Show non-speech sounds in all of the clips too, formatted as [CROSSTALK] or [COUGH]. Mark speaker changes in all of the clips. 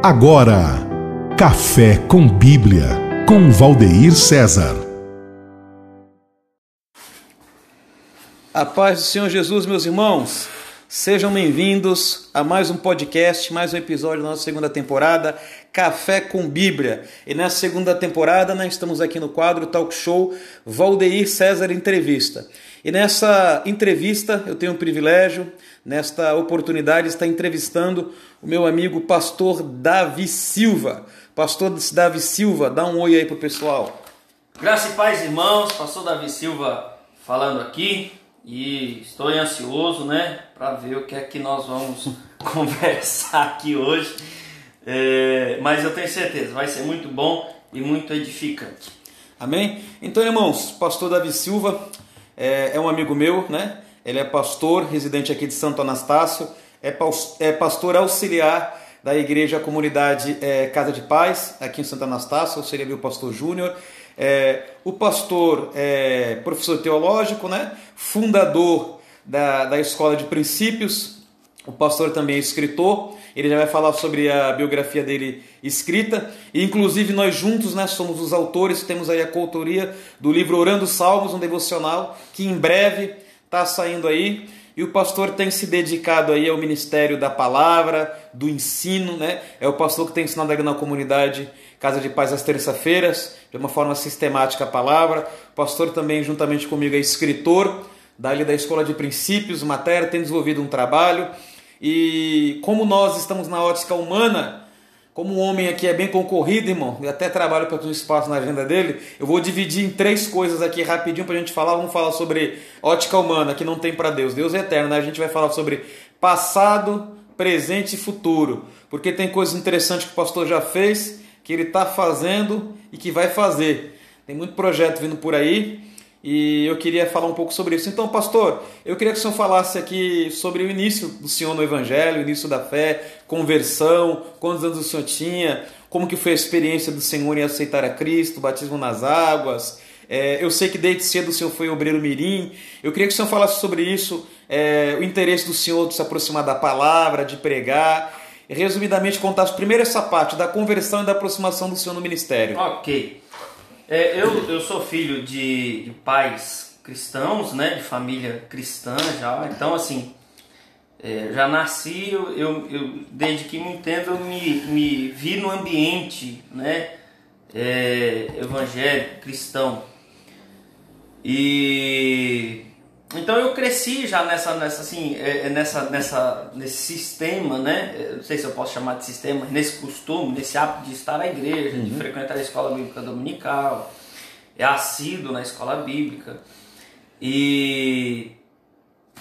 Speaker 1: Agora, Café com Bíblia, com Valdeir César.
Speaker 2: A paz do Senhor Jesus, meus irmãos. Sejam bem-vindos a mais um podcast, mais um episódio da nossa segunda temporada, Café com Bíblia. E nessa segunda temporada, nós estamos aqui no quadro Talk Show Valdeir César Entrevista. E nessa entrevista, eu tenho o privilégio, nesta oportunidade, de estar entrevistando o meu amigo pastor Davi Silva. Pastor Davi Silva, dá um oi aí pro pessoal.
Speaker 3: Graça e paz, irmãos. Pastor Davi Silva falando aqui e estou ansioso, né, para ver o que é que nós vamos [LAUGHS] conversar aqui hoje. É, mas eu tenho certeza, vai ser muito bom e muito edificante.
Speaker 2: Amém? Então, irmãos, pastor Davi Silva é, é um amigo meu, né? Ele é pastor, residente aqui de Santo Anastácio, é, é pastor auxiliar da igreja comunidade é, Casa de Paz, aqui em Santo Anastácio, seria o pastor Júnior. É, o pastor é professor teológico, né? fundador da, da Escola de Princípios, o pastor também é escritor, ele já vai falar sobre a biografia dele escrita, e inclusive nós juntos né, somos os autores, temos aí a coautoria do livro Orando Salmos, um devocional, que em breve está saindo aí, e o pastor tem se dedicado aí ao ministério da palavra, do ensino, né? É o pastor que tem ensinado aqui na comunidade Casa de Paz às terça-feiras, de uma forma sistemática a palavra. O pastor também, juntamente comigo, é escritor, dali da Escola de Princípios, matéria, tem desenvolvido um trabalho. E como nós estamos na ótica humana, como o homem aqui é bem concorrido, irmão, e até trabalho para ter um espaço na agenda dele, eu vou dividir em três coisas aqui rapidinho para a gente falar. Vamos falar sobre ótica humana, que não tem para Deus. Deus é eterno, né? A gente vai falar sobre passado, presente e futuro, porque tem coisas interessantes que o pastor já fez que ele está fazendo e que vai fazer. Tem muito projeto vindo por aí e eu queria falar um pouco sobre isso. Então, pastor, eu queria que o senhor falasse aqui sobre o início do senhor no Evangelho, o início da fé, conversão, quantos anos o senhor tinha, como que foi a experiência do senhor em aceitar a Cristo, batismo nas águas. É, eu sei que desde cedo o senhor foi obreiro mirim. Eu queria que o senhor falasse sobre isso, é, o interesse do senhor de se aproximar da palavra, de pregar resumidamente contasse primeiro essa parte da conversão e da aproximação do Senhor no ministério.
Speaker 3: Ok. É, eu, eu sou filho de, de, pais cristãos, né, de família cristã já, então assim, é, já nasci, eu, eu, eu, desde que me entendo, eu me, me vi no ambiente né, é, evangélico, cristão. E então eu cresci já nessa, nessa assim, é, é, nessa, nessa, nesse sistema, né? não sei se eu posso chamar de sistema, nesse costume, nesse hábito de estar na igreja, uhum. de frequentar a escola bíblica dominical, é assíduo na escola bíblica. E,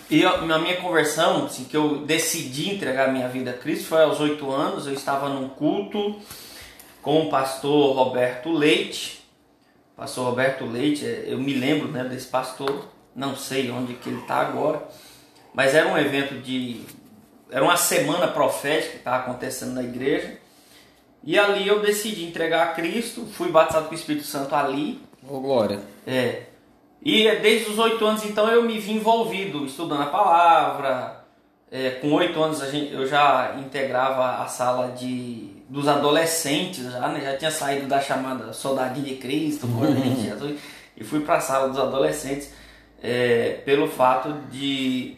Speaker 3: e a minha conversão, assim, que eu decidi entregar minha vida a Cristo foi aos oito anos. Eu estava num culto com o pastor Roberto Leite. Pastor Roberto Leite, é, eu me lembro né, desse pastor não sei onde que ele está agora, mas era um evento de. Era uma semana profética que estava acontecendo na igreja. E ali eu decidi entregar a Cristo, fui batizado com o Espírito Santo ali.
Speaker 2: Ô, oh, glória.
Speaker 3: É. E desde os oito anos, então, eu me vi envolvido, estudando a palavra. É, com oito anos gente, eu já integrava a sala de, dos adolescentes, já, né? já tinha saído da chamada Soldadinho de Cristo, de Jesus, e fui para a sala dos adolescentes é, pelo fato de,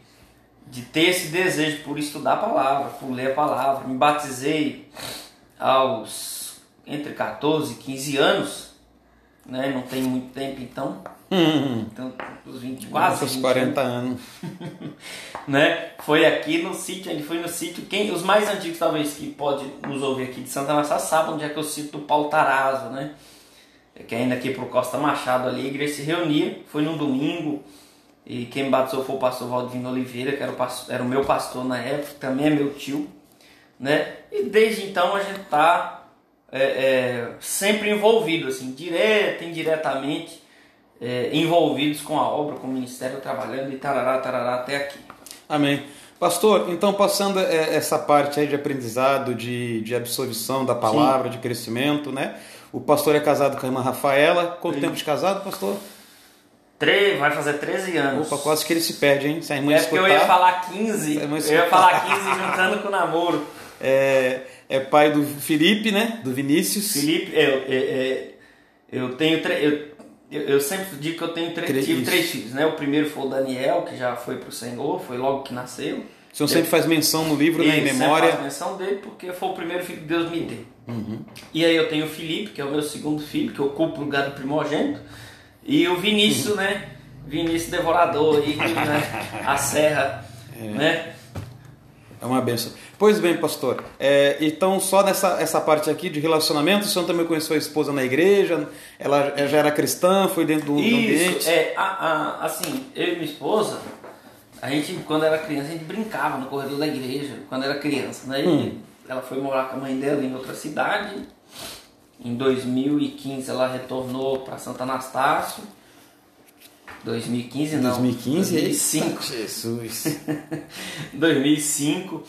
Speaker 3: de ter esse desejo por estudar a palavra, por ler a palavra. Me batizei aos entre 14 e 15 anos, né? não tem muito tempo então.
Speaker 2: Hum. Então, os 20, quase Nossa, 40 anos. [LAUGHS]
Speaker 3: né? Foi aqui no sítio, ele foi no sítio. Quem, os mais antigos, talvez, que pode nos ouvir aqui de Santa Massa, sabem onde é que é o sítio do né? Que ainda aqui pro Costa Machado ali, a igreja se reunia, foi num domingo, e quem me batizou foi o pastor Valdivino Oliveira, que era o, pastor, era o meu pastor na época, também é meu tio, né? E desde então a gente tá é, é, sempre envolvido, assim, direto, indiretamente, é, envolvidos com a obra, com o ministério, trabalhando e tarará, tarará, até aqui.
Speaker 2: Amém. Pastor, então passando é, essa parte aí de aprendizado, de, de absorção da palavra, Sim. de crescimento, né? O pastor é casado com a irmã Rafaela. Quanto Sim. tempo de casado, pastor?
Speaker 3: Tre vai fazer 13 anos.
Speaker 2: Opa, quase que ele se perde, hein? Se a
Speaker 3: irmã é escutar, porque eu ia falar 15. Eu ia falar 15 juntando com o namoro.
Speaker 2: é, é pai do Felipe, né? Do Vinícius.
Speaker 3: Felipe, eu, eu, eu, eu tenho eu, eu, sempre digo que eu tenho três, tive três filhos, né? O primeiro foi o Daniel, que já foi pro Senhor, foi logo que nasceu.
Speaker 2: O senhor sempre faz menção no livro, né, em memória.
Speaker 3: faz menção dele porque foi o primeiro filho que Deus me deu. Uhum. E aí eu tenho o Felipe, que é o meu segundo filho, que ocupa o lugar do primogênito. E o Vinícius, uhum. né? Vinícius Devorador aí, né? a serra, é. né?
Speaker 2: É uma benção. Pois bem, pastor. É, então, só nessa essa parte aqui de relacionamento, o senhor também conheceu a esposa na igreja? Ela já era cristã? Foi dentro do,
Speaker 3: Isso,
Speaker 2: ambiente?
Speaker 3: É, a, a, assim, eu e minha esposa, a gente, quando era criança, a gente brincava no corredor da igreja, quando era criança. Né? Hum. Ela foi morar com a mãe dela em outra cidade. Em 2015 ela retornou para Santo Anastácio. 2015 não.
Speaker 2: 2015?
Speaker 3: 2005.
Speaker 2: Jesus. [LAUGHS]
Speaker 3: 2005.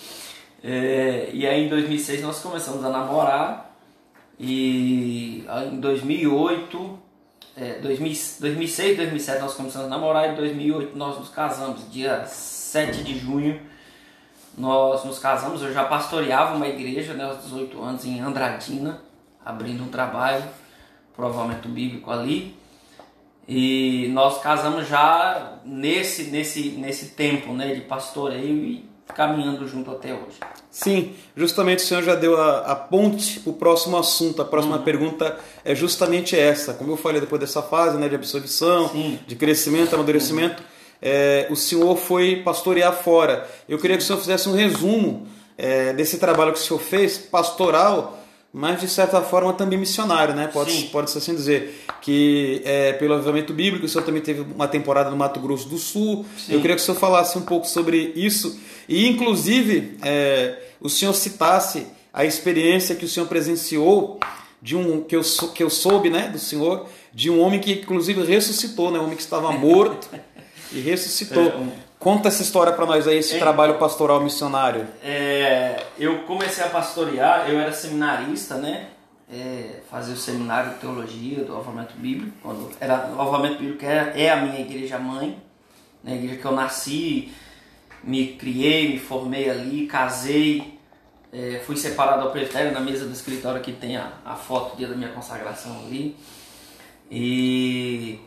Speaker 3: É, e aí em 2006 nós começamos a namorar. E em 2008, é, 2006, 2007 nós começamos a namorar. E em 2008 nós nos casamos, dia 7 de junho. Nós nos casamos, eu já pastoreava uma igreja né, aos 18 anos em Andradina, abrindo um trabalho, provavelmente bíblico ali. E nós casamos já nesse, nesse, nesse tempo né, de pastoreio e caminhando junto até hoje.
Speaker 2: Sim, justamente o senhor já deu a, a ponte para o próximo assunto. A próxima uhum. pergunta é justamente essa. Como eu falei, depois dessa fase né, de absorção, Sim. de crescimento, amadurecimento, uhum. é, o senhor foi pastorear fora. Eu queria que o senhor fizesse um resumo é, desse trabalho que o senhor fez, pastoral, mas de certa forma também missionário, né? Pode, pode assim dizer. Que é, pelo avivamento bíblico, o senhor também teve uma temporada no Mato Grosso do Sul. Sim. Eu queria que o senhor falasse um pouco sobre isso e, inclusive, é, o senhor citasse a experiência que o senhor presenciou de um que eu, que eu soube, né, do senhor, de um homem que inclusive ressuscitou, né, um homem que estava morto [LAUGHS] e ressuscitou. É, um... Conta essa história para nós aí, esse é, trabalho pastoral missionário.
Speaker 3: É, eu comecei a pastorear, eu era seminarista, né? É, fazia o seminário de teologia do Avamento Bíblico. Quando era, o Avamento Bíblico é, é a minha igreja mãe, né? a igreja que eu nasci, me criei, me formei ali, casei, é, fui separado ao presbitério na mesa do escritório que tem a, a foto do dia da minha consagração ali. E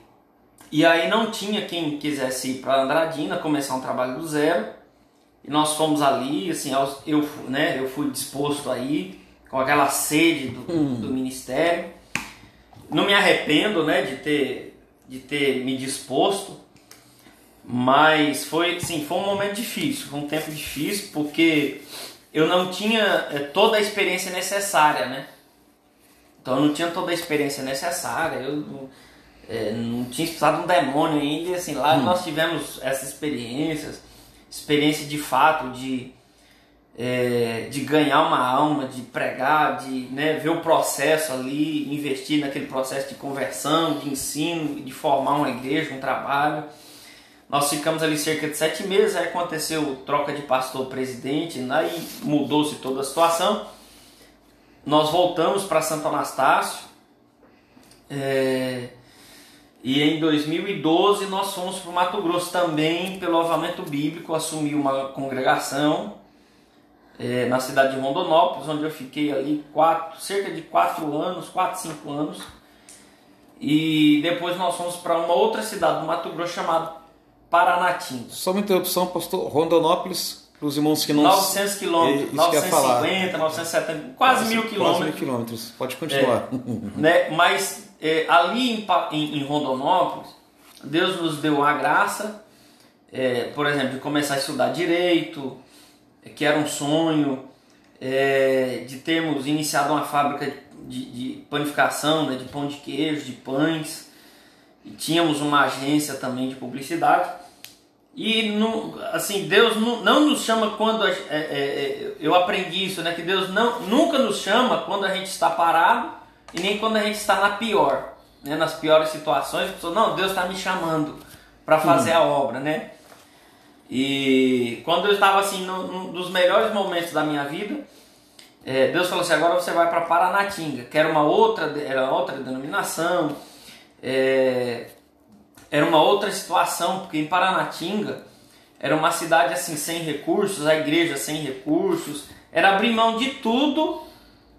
Speaker 3: e aí não tinha quem quisesse ir para Andradina, começar um trabalho do zero. E nós fomos ali, assim, eu, né, eu fui disposto aí, com aquela sede do, hum. do ministério. Não me arrependo, né, de ter, de ter me disposto, mas foi, sim, foi um momento difícil, foi um tempo difícil, porque eu não tinha é, toda a experiência necessária, né? Então eu não tinha toda a experiência necessária, eu é, não tinha expulsado um demônio ainda, e assim, lá hum. nós tivemos essas experiências, experiência de fato de, é, de ganhar uma alma, de pregar, de né, ver o processo ali, investir naquele processo de conversão, de ensino, de formar uma igreja, um trabalho. Nós ficamos ali cerca de sete meses, aí aconteceu troca de pastor-presidente, aí né, mudou-se toda a situação. Nós voltamos para Santo Anastácio. É, e em 2012 nós fomos para o Mato Grosso também, pelo avamento bíblico, assumi uma congregação é, na cidade de Rondonópolis, onde eu fiquei ali quatro, cerca de 4 anos, 4, 5 anos. E depois nós fomos para uma outra cidade do Mato Grosso chamada Paranatinga.
Speaker 2: Só uma interrupção, pastor. Rondonópolis, para os irmãos que não...
Speaker 3: 900 quilômetros, 950, 970, quase mil quilômetros. Quase mil
Speaker 2: quilômetros, pode continuar.
Speaker 3: É, né? Mas é, ali em, em, Rondonópolis, Deus nos deu a graça, é, por exemplo, de começar a estudar direito, é, que era um sonho, é, de termos iniciado uma fábrica de, de panificação, né, de pão de queijo, de pães, e tínhamos uma agência também de publicidade. E assim, Deus não, não nos chama quando a, é, é, é, eu aprendi isso, né? Que Deus não, nunca nos chama quando a gente está parado e nem quando a gente está na pior, né? nas piores situações, a pessoa, não, Deus está me chamando para fazer a obra, né? E quando eu estava assim, num, num dos melhores momentos da minha vida, é, Deus falou assim: agora você vai para Paranatinga, que era uma outra, era outra denominação, é, era uma outra situação, porque em Paranatinga era uma cidade assim sem recursos, a igreja sem recursos, era abrir mão de tudo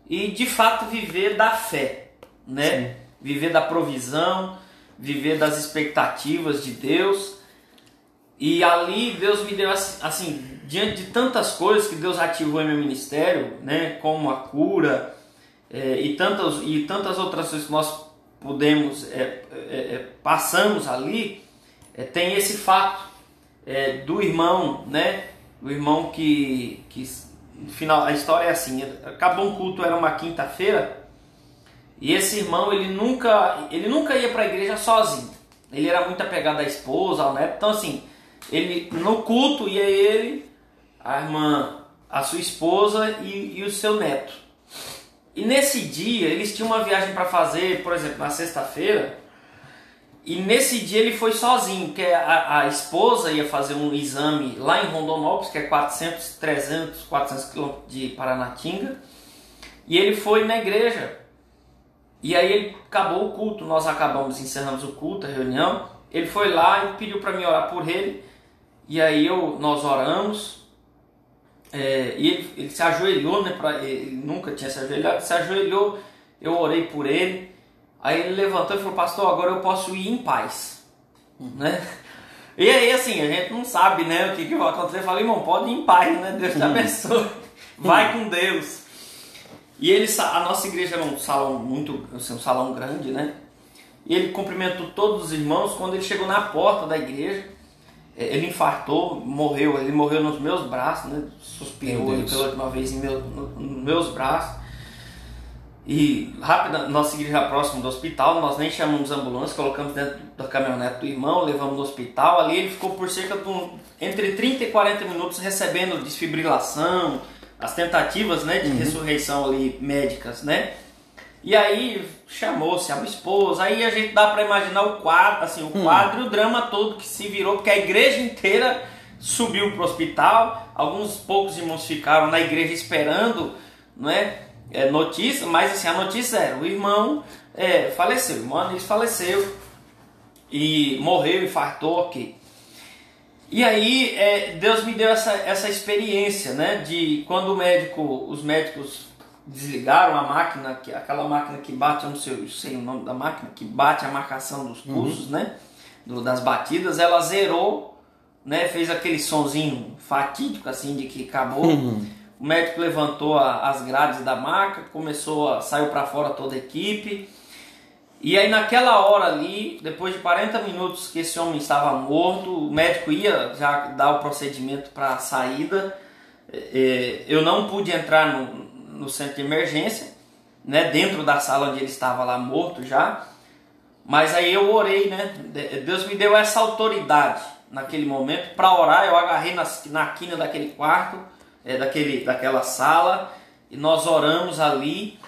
Speaker 3: e de fato viver da fé, né? Sim. Viver da provisão, viver das expectativas de Deus. E ali Deus me deu assim, diante de tantas coisas que Deus ativou em meu ministério, né, como a cura é, e tantas e tantas outras coisas que nós podemos é, é, é passamos ali, é, tem esse fato é, do irmão, né, o irmão que que final a história é assim, acabou um culto era uma quinta-feira e esse irmão, ele nunca, ele nunca ia para a igreja sozinho. Ele era muito apegado à esposa, ao neto. Então, assim, ele no culto ia ele, a irmã, a sua esposa e, e o seu neto. E nesse dia, eles tinham uma viagem para fazer, por exemplo, na sexta-feira. E nesse dia ele foi sozinho, porque a, a, esposa ia fazer um exame lá em Rondonópolis, que é 400, 300, 400 quilômetros de Paranatinga. E ele foi na igreja e aí ele acabou o culto, nós acabamos, encerramos o culto, a reunião. Ele foi lá e pediu para mim orar por ele. E aí eu, nós oramos. É, e ele, ele, se ajoelhou, né? Pra, ele nunca tinha se ajoelhado, se ajoelhou, eu orei por ele. Aí ele levantou e falou, pastor, agora eu posso ir em paz. Uhum. Né? E aí, assim, a gente não sabe né, o que, que vai acontecer. Eu falei, irmão, pode ir em paz, né? Deus te uhum. abençoe. Vai com Deus. E ele, a nossa igreja era um salão muito, assim, um salão grande, né? E ele cumprimentou todos os irmãos. Quando ele chegou na porta da igreja, é, ele infartou, morreu. Ele morreu nos meus braços, né? Suspirou pela última vez em meu, nos meus braços. E rápido, nossa igreja próxima do hospital, nós nem chamamos ambulância, colocamos dentro da caminhonete do irmão, levamos no hospital. Ali ele ficou por cerca de um, entre 30 e 40 minutos recebendo desfibrilação, as tentativas né, de uhum. ressurreição ali médicas, né? E aí chamou-se a esposa, aí a gente dá para imaginar o quadro, assim, o hum. quadro e o drama todo que se virou, porque a igreja inteira subiu para o hospital, alguns poucos irmãos ficaram na igreja esperando, não é, é notícia, mas assim, a notícia era, o irmão é, faleceu, o irmão Anísio faleceu e morreu, infartou, ok. E aí é, Deus me deu essa, essa experiência, né? De quando o médico, os médicos desligaram a máquina, que aquela máquina que bate, eu não sei, sei o nome da máquina, que bate a marcação dos uhum. pulsos, uhum. né? Do, das batidas, ela zerou, né? Fez aquele sonzinho fatídico assim de que acabou. Uhum. O médico levantou a, as grades da maca, começou a saiu para fora toda a equipe e aí naquela hora ali, depois de 40 minutos que esse homem estava morto, o médico ia já dar o procedimento para a saída. É, é, eu não pude entrar no, no centro de emergência, né, dentro da sala onde ele estava lá morto já. Mas aí eu orei, né? Deus me deu essa autoridade naquele momento para orar. Eu agarrei na, na quina daquele quarto, é, daquele, daquela sala, e nós oramos ali.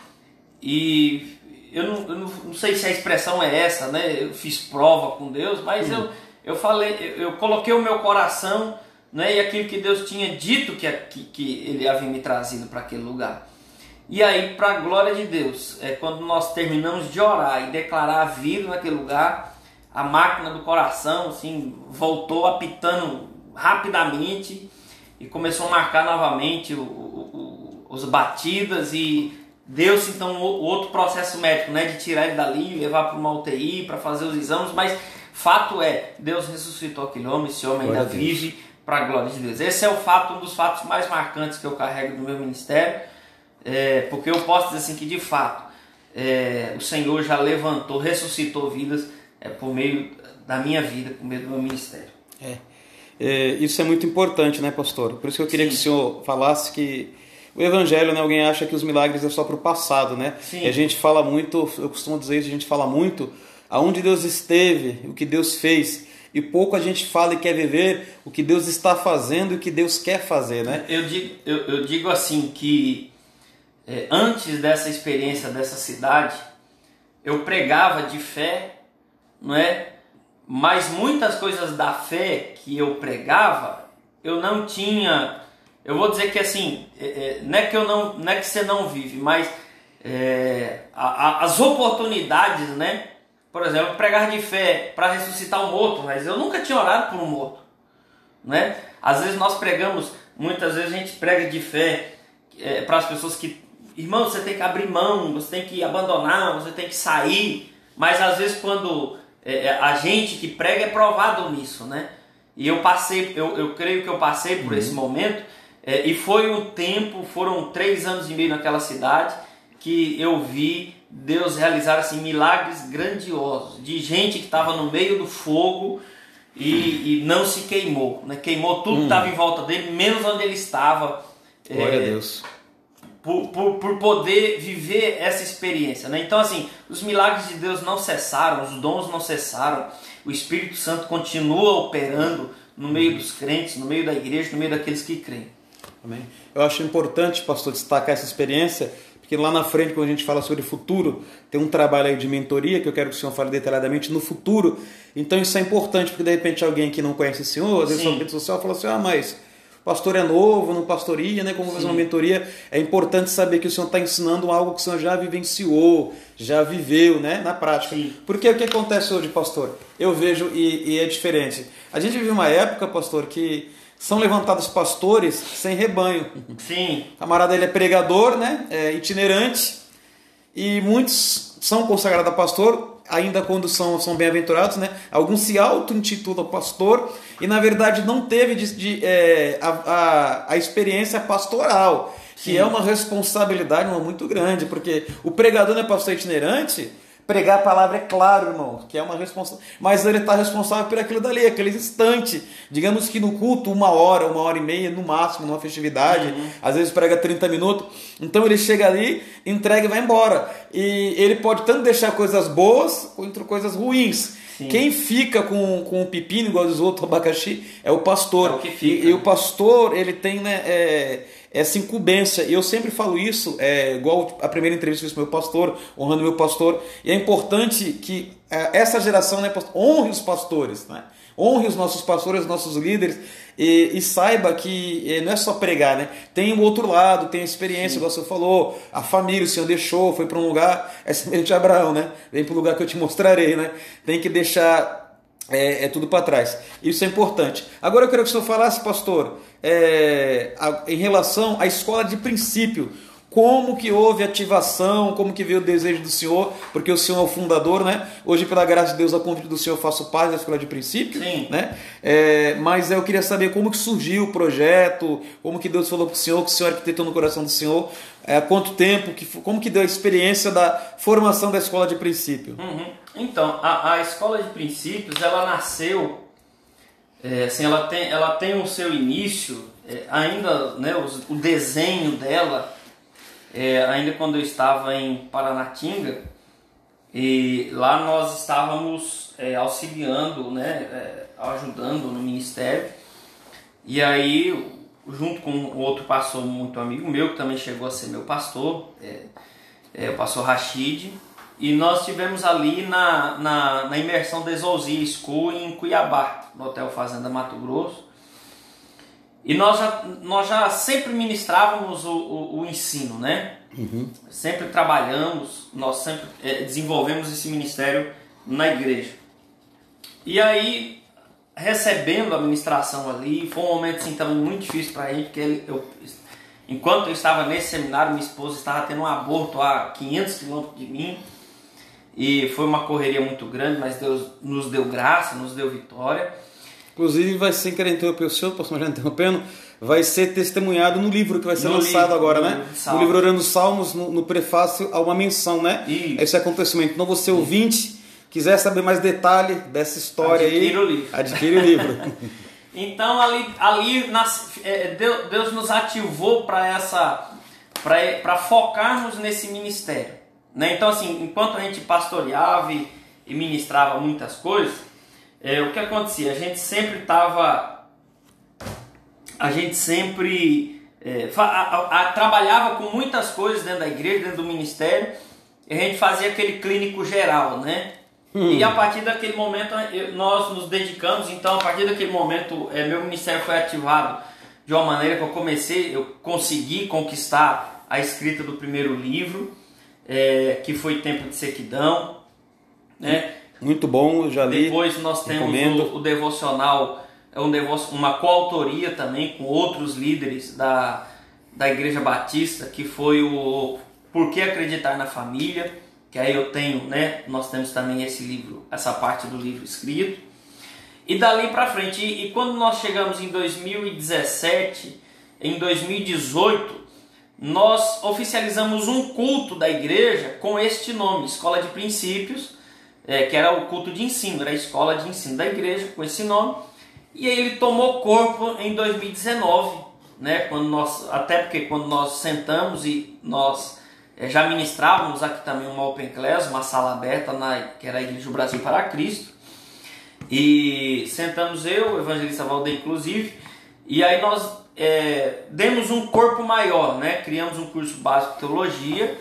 Speaker 3: E eu não, eu não, sei se a expressão é essa, né? Eu fiz prova com Deus, mas eu, eu falei, eu, eu, coloquei o meu coração né? e aquilo que Deus tinha dito que, que, que Ele havia me trazido para aquele lugar. E aí, para a glória de Deus, é quando nós terminamos de orar e declarar a vida naquele lugar, a máquina do coração assim voltou apitando rapidamente e começou a marcar novamente o, o, o, os batidas e Deu-se então o outro processo médico, né, de tirar ele dali, levar para uma UTI para fazer os exames, mas fato é, Deus ressuscitou aquele homem, esse homem ainda vive para a glória de Deus. Esse é o fato, um dos fatos mais marcantes que eu carrego no meu ministério, é, porque eu posso dizer assim que de fato é, o Senhor já levantou, ressuscitou vidas é, por meio da minha vida, por meio do meu ministério.
Speaker 2: É. é isso é muito importante, né, pastor? Por isso que eu queria Sim. que o senhor falasse que o evangelho, né, alguém acha que os milagres é só para o passado, né? Sim. E a gente fala muito, eu costumo dizer isso, a gente fala muito aonde Deus esteve, o que Deus fez, e pouco a gente fala e quer viver o que Deus está fazendo e o que Deus quer fazer, né?
Speaker 3: Eu digo, eu, eu digo assim que é, antes dessa experiência dessa cidade, eu pregava de fé, não é? Mas muitas coisas da fé que eu pregava, eu não tinha eu vou dizer que assim, é, é, não é que eu não, não é que você não vive, mas é, a, a, as oportunidades, né? Por exemplo, pregar de fé para ressuscitar um morto, mas eu nunca tinha orado por um morto, né? Às vezes nós pregamos, muitas vezes a gente prega de fé é, para as pessoas que, irmão, você tem que abrir mão, você tem que abandonar, você tem que sair. Mas às vezes quando é, é, a gente que prega é provado nisso, né? E eu passei, eu, eu creio que eu passei por uhum. esse momento. É, e foi um tempo, foram três anos e meio naquela cidade que eu vi Deus realizar assim milagres grandiosos de gente que estava no meio do fogo e, e, não se queimou, né? Queimou tudo que estava hum. em volta dele, menos onde ele estava.
Speaker 2: Glória é, a Deus.
Speaker 3: Por, por, por, poder viver essa experiência. Né? Então, assim, os milagres de Deus não cessaram, os dons não cessaram, o Espírito Santo continua operando no meio dos crentes, no meio da igreja, no meio daqueles que creem.
Speaker 2: Amém. Eu acho importante, pastor, destacar essa experiência, porque lá na frente, quando a gente fala sobre futuro, tem um trabalho aí de mentoria que eu quero que o senhor fale detalhadamente no futuro. Então isso é importante, porque de repente alguém que não conhece o senhor, às vezes sua rede social, fala assim: ah, mas pastor é novo, não pastoria, né? Como fazer uma mentoria, é importante saber que o senhor está ensinando algo que o senhor já vivenciou, já viveu, né? Na prática. Sim. Porque o que acontece hoje, pastor? Eu vejo e, e é diferente. A gente vive uma época, pastor, que são levantados pastores sem rebanho.
Speaker 3: Sim.
Speaker 2: O camarada ele é pregador, né? É itinerante. E muitos são consagrados a pastor, ainda quando são, são bem-aventurados, né? Alguns se auto-intitulam pastor e na verdade não teve de, de é, a, a, a experiência pastoral, que Sim. é uma responsabilidade muito grande, porque o pregador não é pastor itinerante Pregar a palavra é claro, irmão, que é uma responsabilidade. Mas ele está responsável por aquilo dali, aquele instante. Digamos que no culto, uma hora, uma hora e meia, no máximo, numa festividade. Uhum. Às vezes prega 30 minutos. Então ele chega ali, entrega e vai embora. E ele pode tanto deixar coisas boas quanto coisas ruins. Sim. Quem fica com, com o pepino, igual diz o outro abacaxi, é o pastor. É o e, e o pastor, ele tem, né? É, essa incumbência. E eu sempre falo isso, é, igual a primeira entrevista que fiz com meu pastor, honrando meu pastor. E é importante que é, essa geração né, honre os pastores, né? honre os nossos pastores, os nossos líderes. E, e, saiba que é, não é só pregar, né? Tem o outro lado, tem a experiência, igual você falou, a família, o Senhor deixou, foi para um lugar, é semelhante a Abraão, né? Vem para o lugar que eu te mostrarei, né? Tem que deixar é, é tudo para trás. Isso é importante. Agora eu quero que o senhor falasse, pastor, é, a, em relação à escola de princípio. Como que houve ativação, como que veio o desejo do Senhor, porque o Senhor é o fundador, né? Hoje, pela graça de Deus, a convite do Senhor, eu faço parte da escola de princípio,
Speaker 3: Sim.
Speaker 2: né? É, mas eu queria saber como que surgiu o projeto, como que Deus falou para o Senhor, que o Senhor arquitetou no coração do Senhor, é, há quanto tempo, que, como que deu a experiência da formação da escola de princípio?
Speaker 3: Uhum. Então, a, a escola de princípios, ela nasceu é, assim, ela tem, ela tem o seu início, é, ainda né, o, o, desenho dela, é, ainda quando eu estava em Paranatinga, e lá nós estávamos é, auxiliando, né, é, ajudando no ministério, e aí, junto com outro pastor muito amigo meu, que também chegou a ser meu pastor, é, o pastor Rachid, e nós tivemos ali na, na, na imersão da Exousia School em Cuiabá, no Hotel Fazenda Mato Grosso. E nós já, nós já sempre ministrávamos o, o, o ensino, né? Uhum. Sempre trabalhamos, nós sempre é, desenvolvemos esse ministério na igreja. E aí, recebendo a ministração ali, foi um momento assim, também muito difícil para a gente, porque ele, eu, enquanto eu estava nesse seminário, minha esposa estava tendo um aborto a 500 quilômetros de mim. E foi uma correria muito grande, mas Deus nos deu graça, nos deu vitória.
Speaker 2: Inclusive, vai ser, querer interromper o senhor, posso já interrompendo, vai ser testemunhado no livro que vai ser no lançado livro, agora, no né? Livro no livro Orando Salmos, no, no, prefácio, há uma menção, né? Isso. Esse acontecimento. Então, você ouvinte, quiser saber mais detalhe dessa história
Speaker 3: adquire
Speaker 2: aí,
Speaker 3: o livro.
Speaker 2: adquire o livro. [LAUGHS]
Speaker 3: então, ali, ali nas, é, Deus, Deus nos ativou para essa, para focarmos nesse ministério. Né? Então, assim, enquanto a gente pastoreava e, e ministrava muitas coisas, é, o que acontecia? A gente sempre estava. A gente sempre é, a, a, a, trabalhava com muitas coisas dentro da igreja, dentro do ministério, e a gente fazia aquele clínico geral, né? Hum. E a partir daquele momento nós nos dedicamos, então a partir daquele momento é, meu ministério foi ativado de uma maneira que eu comecei, eu consegui conquistar a escrita do primeiro livro é, que foi Tempo de Sequidão. Né?
Speaker 2: Muito bom, já li.
Speaker 3: Depois nós temos o, o, devocional, é um devo, uma coautoria também com outros líderes da, da Igreja Batista, que foi o Por que Acreditar na Família, que aí eu tenho, né? Nós temos também esse livro, essa parte do livro escrito. E dali para frente, e, e quando nós chegamos em 2017, em 2018, nós oficializamos um culto da igreja com este nome, Escola de Princípios, é, que era o culto de ensino, era a escola de ensino da igreja com esse nome. E aí ele tomou corpo em 2019, né? Quando nós, até porque quando nós sentamos e nós é, já ministrávamos aqui também uma Open Class, uma sala aberta na que era a Igreja do Brasil para Cristo. E sentamos eu, o evangelista Valdeir inclusive, e aí nós é, demos um corpo maior, né? Criamos um curso básico de teologia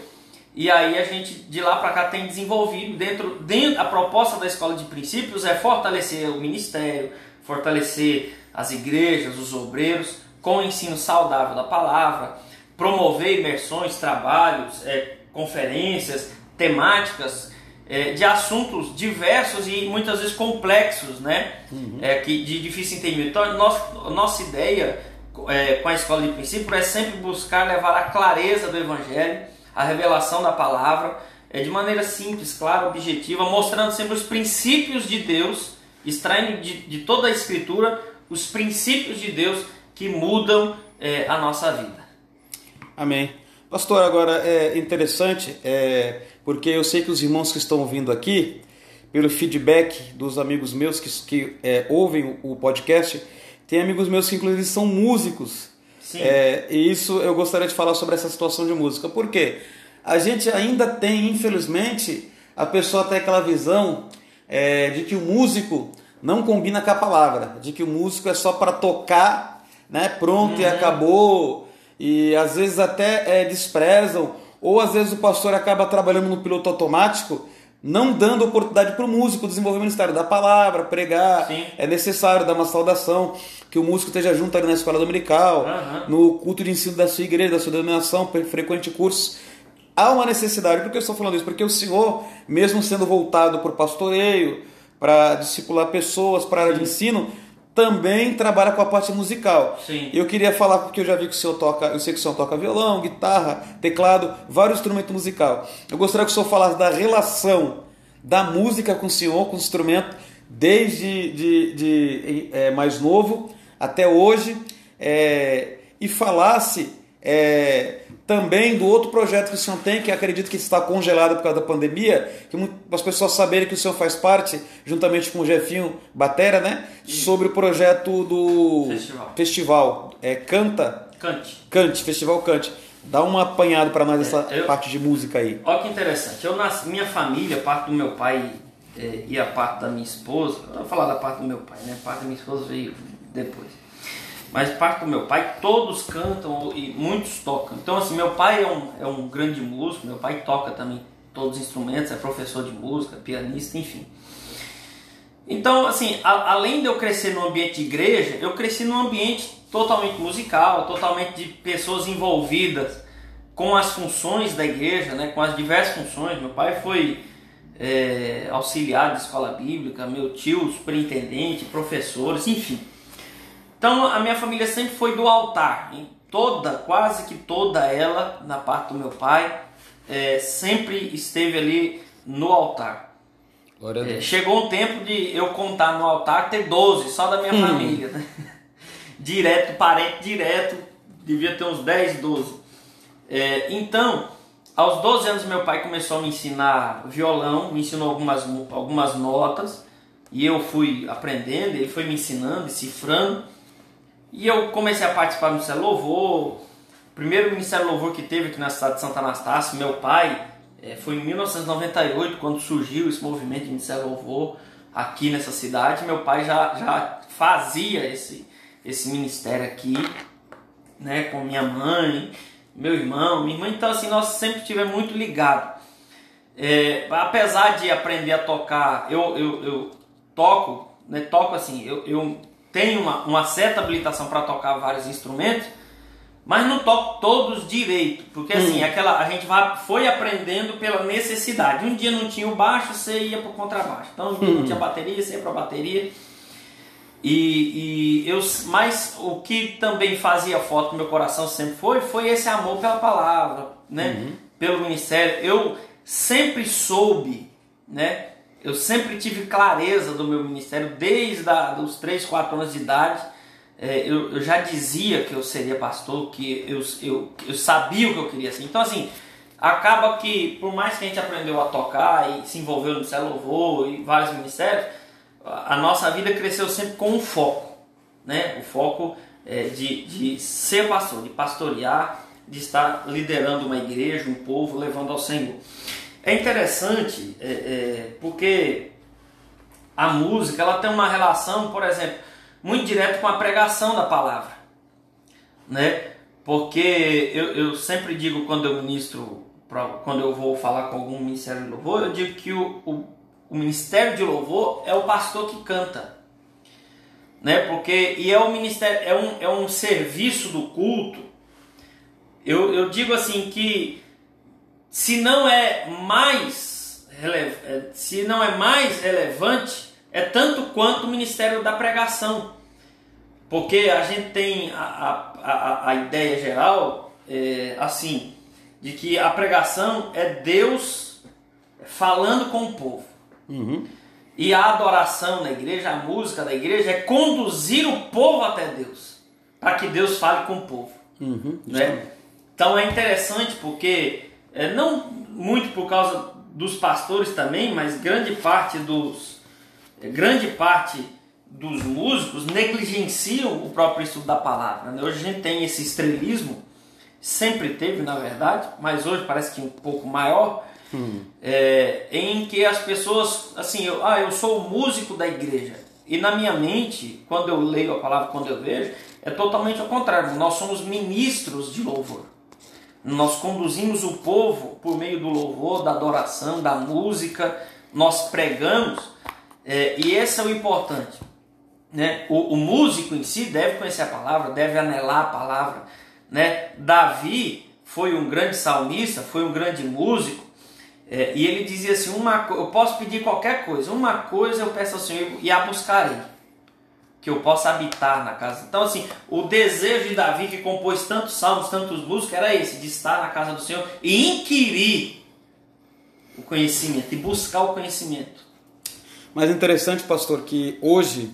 Speaker 3: e aí a gente de lá para cá tem desenvolvido dentro, dentro a proposta da escola de princípios é fortalecer o ministério, fortalecer as igrejas, os obreiros com o ensino saudável da palavra, promover imersões, trabalhos, é, conferências, temáticas é, de assuntos diversos e muitas vezes complexos, né? Uhum. É, que, de difícil entendimento. Então, nossa, nossa ideia é, com a escola de princípio é sempre buscar levar a clareza do Evangelho, a revelação da palavra, é, de maneira simples, clara, objetiva, mostrando sempre os princípios de Deus, extraindo de, de toda a Escritura os princípios de Deus que mudam é, a nossa vida.
Speaker 2: Amém. Pastor, agora é interessante, é, porque eu sei que os irmãos que estão ouvindo aqui, pelo feedback dos amigos meus que, que é, ouvem o podcast, tem amigos meus que inclusive são músicos. É, e isso eu gostaria de falar sobre essa situação de música. Por quê? A gente ainda tem, infelizmente, a pessoa tem aquela visão é, de que o músico não combina com a palavra, de que o músico é só para tocar, né? Pronto uhum. e acabou. E às vezes até é, desprezam, ou às vezes o pastor acaba trabalhando no piloto automático não dando oportunidade para o músico desenvolver o ministério da palavra, pregar. Sim. É necessário dar uma saudação, que o músico esteja junto ali na escola dominical, uhum. no culto de ensino da sua igreja, da sua denominação, frequente cursos. Há uma necessidade, por que eu estou falando isso? Porque o Senhor, mesmo sendo voltado para o pastoreio, para discipular pessoas, para área de ensino, também trabalha com a parte musical.
Speaker 3: Sim.
Speaker 2: Eu queria falar porque eu já vi que o senhor toca, eu sei que o senhor toca violão, guitarra, teclado, vários instrumentos musicais. Eu gostaria que o senhor falasse da relação da música com o senhor, com o instrumento, desde de, de, é, mais novo até hoje, é, e falasse é, também do outro projeto que o senhor tem, que acredito que está congelado por causa da pandemia, que as pessoas saberem que o senhor faz parte, juntamente com o Jefinho Batera, né? Sobre o projeto do
Speaker 3: festival,
Speaker 2: festival é, Canta.
Speaker 3: Cante.
Speaker 2: Cante, Festival Cante. Dá um apanhado para nós essa é, eu, parte de música aí.
Speaker 3: Olha que interessante. Eu nasci, minha família, parte do meu pai é, e a parte da minha esposa, eu vou falar da parte do meu pai, né? A parte da minha esposa veio depois mas parte do meu pai, todos cantam e muitos tocam. Então, assim, meu pai é um, é um grande músico, meu pai toca também todos os instrumentos, é professor de música, pianista, enfim. Então, assim, a, além de eu crescer no ambiente de igreja, eu cresci num ambiente totalmente musical, totalmente de pessoas envolvidas com as funções da igreja, né, com as diversas funções. Meu pai foi é, auxiliar de escola bíblica, meu tio superintendente, professores, enfim. Então a minha família sempre foi do altar, em toda, quase que toda ela, na parte do meu pai, é, sempre esteve ali no altar. É, chegou um tempo de eu contar no altar ter 12 só da minha hum. família, né? [LAUGHS] direto, parente direto, devia ter uns 10, 12. É, então, aos 12 anos meu pai começou a me ensinar violão, me ensinou algumas, algumas notas e eu fui aprendendo, ele foi me ensinando, decifrando. E eu comecei a participar do Ministério Louvor. Primeiro Ministério Louvor que teve aqui na cidade de Santa Anastácio, meu pai, é, foi em 1998, quando surgiu esse movimento de Ministério Louvor aqui nessa cidade. Meu pai já, já fazia esse, esse ministério aqui, né, com minha mãe, meu irmão, minha irmã. Então, assim, nós sempre estivemos muito ligados. É, apesar de aprender a tocar, eu, eu, eu toco, né, toco assim, eu, eu tenho uma, uma certa habilitação para tocar vários instrumentos, mas não toco todos direito, porque assim, hum. aquela, a gente vai, foi aprendendo pela necessidade. Um dia não tinha o baixo, você ia para o contrabaixo. Então, um dia hum. não tinha bateria, você ia para a bateria. E, e eu, mas o que também fazia foto no meu coração sempre foi, foi esse amor pela palavra, né? Uhum. Pelo ministério. Eu sempre soube, né? Eu sempre tive clareza do meu ministério desde a, os 3, 4 anos de idade. É, eu, eu, já dizia que eu seria pastor, que eu, eu, eu sabia o que eu queria ser. Então, assim, acaba que, por mais que a gente aprendeu a tocar e se envolveu no Ministério Louvor e vários ministérios, a nossa vida cresceu sempre com um foco, né? O foco é, de, de ser pastor, de pastorear, de estar liderando uma igreja, um povo, levando ao Senhor. É interessante é, é, porque a música ela tem uma relação, por exemplo, muito direta com a pregação da palavra, né? Porque eu, eu sempre digo quando eu ministro, quando eu vou falar com algum ministério de louvor, eu digo que o, o, o ministério de louvor é o pastor que canta, né? Porque e é um ministério, é um, é um serviço do culto. Eu, eu digo assim que se não é mais é, se não é mais relevante, é tanto quanto o ministério da pregação. Porque a gente tem a, a, a ideia geral é, assim, de que a pregação é Deus falando com o povo. Uhum. E a adoração na igreja, a música da igreja é conduzir o povo até Deus, para que Deus fale com o povo. Uhum, né? Então é interessante porque é, não muito por causa dos pastores também, mas grande parte dos é, grande parte dos músicos negligenciam o próprio estudo da palavra. Né? Hoje a gente tem esse estrelismo, sempre teve na verdade, mas hoje parece que um pouco maior, hum. é, em que as pessoas, assim, eu, ah, eu sou músico da igreja. E na minha mente, quando eu leio a palavra, quando eu vejo, é totalmente ao contrário. Nós somos ministros de louvor. Nós conduzimos o povo por meio do louvor, da adoração, da música, nós pregamos, é, e esse é o importante. Né? O, o, músico em si deve conhecer a palavra, deve anelar a palavra. Né? Davi foi um grande salmista, foi um grande músico, é, e ele dizia assim: uma, Eu posso pedir qualquer coisa, uma coisa eu peço ao Senhor e a buscarei que eu possa habitar na casa. Então, assim, o desejo de Davi, que compôs tantos salmos, tantos músicos, era esse, de estar na casa do Senhor e inquirir o conhecimento, e buscar o conhecimento.
Speaker 2: Mas interessante, pastor, que hoje,